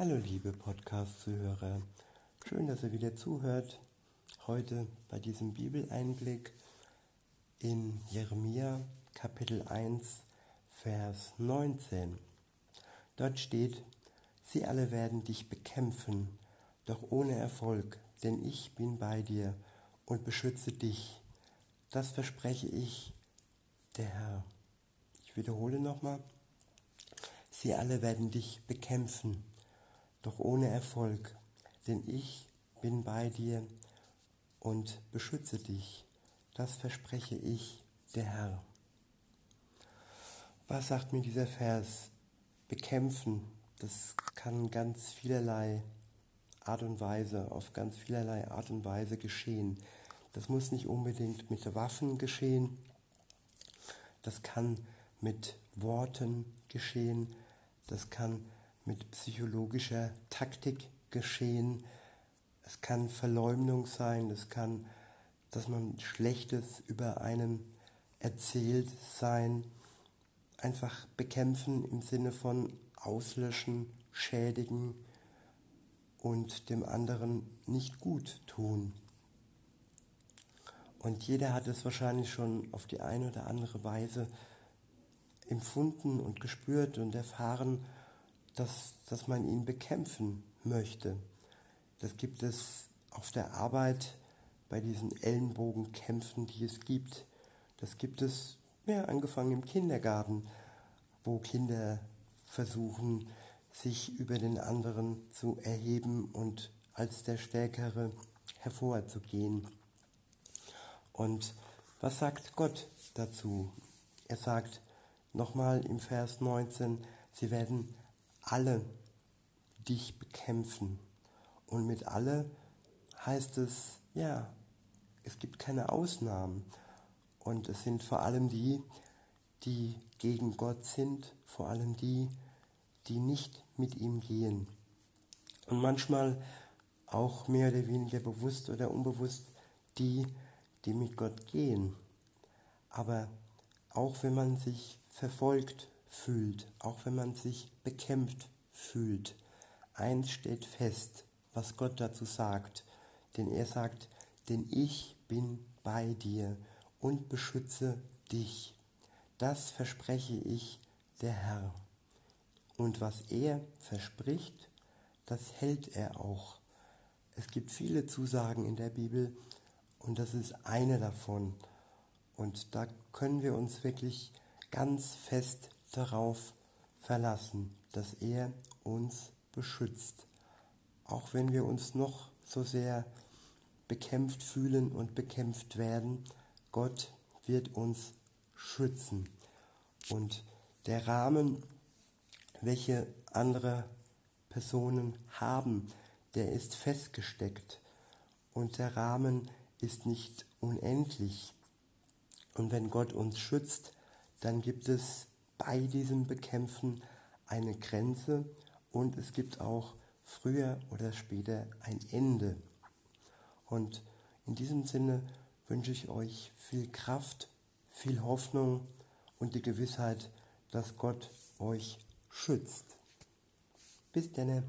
Hallo liebe Podcast-Zuhörer, schön, dass ihr wieder zuhört. Heute bei diesem Bibeleinblick in Jeremia Kapitel 1, Vers 19. Dort steht, Sie alle werden dich bekämpfen, doch ohne Erfolg, denn ich bin bei dir und beschütze dich. Das verspreche ich, der Herr. Ich wiederhole nochmal. Sie alle werden dich bekämpfen, doch ohne Erfolg, denn ich bin bei dir und beschütze dich. Das verspreche ich, der Herr. Was sagt mir dieser Vers? Bekämpfen, das kann ganz vielerlei Art und Weise, auf ganz vielerlei Art und Weise geschehen. Das muss nicht unbedingt mit Waffen geschehen. Das kann mit Worten geschehen. Das kann mit psychologischer Taktik geschehen. Es kann Verleumdung sein, es kann, dass man Schlechtes über einen erzählt sein. Einfach bekämpfen im Sinne von auslöschen, schädigen und dem anderen nicht gut tun. Und jeder hat es wahrscheinlich schon auf die eine oder andere Weise empfunden und gespürt und erfahren, dass, dass man ihn bekämpfen möchte. Das gibt es auf der Arbeit bei diesen Ellenbogenkämpfen, die es gibt. Das gibt es, ja, angefangen im Kindergarten, wo Kinder versuchen, sich über den anderen zu erheben und als der Stärkere hervorzugehen. Und was sagt Gott dazu? Er sagt nochmal im Vers 19, sie werden alle dich bekämpfen. Und mit alle heißt es, ja, es gibt keine Ausnahmen. Und es sind vor allem die, die gegen Gott sind, vor allem die, die nicht mit ihm gehen. Und manchmal auch mehr oder weniger bewusst oder unbewusst die, die mit Gott gehen. Aber auch wenn man sich verfolgt fühlt, auch wenn man sich bekämpft fühlt, eins steht fest, was Gott dazu sagt. Denn er sagt, denn ich bin bei dir und beschütze dich. Das verspreche ich der Herr. Und was er verspricht, das hält er auch. Es gibt viele Zusagen in der Bibel und das ist eine davon. Und da können wir uns wirklich ganz fest darauf verlassen, dass er uns beschützt. Auch wenn wir uns noch so sehr bekämpft fühlen und bekämpft werden, Gott wird uns schützen. Und der Rahmen, welche andere Personen haben, der ist festgesteckt. Und der Rahmen ist nicht unendlich. Und wenn Gott uns schützt, dann gibt es bei diesem Bekämpfen eine Grenze und es gibt auch früher oder später ein Ende. Und in diesem Sinne wünsche ich euch viel Kraft, viel Hoffnung und die Gewissheit, dass Gott euch schützt. Bis denne.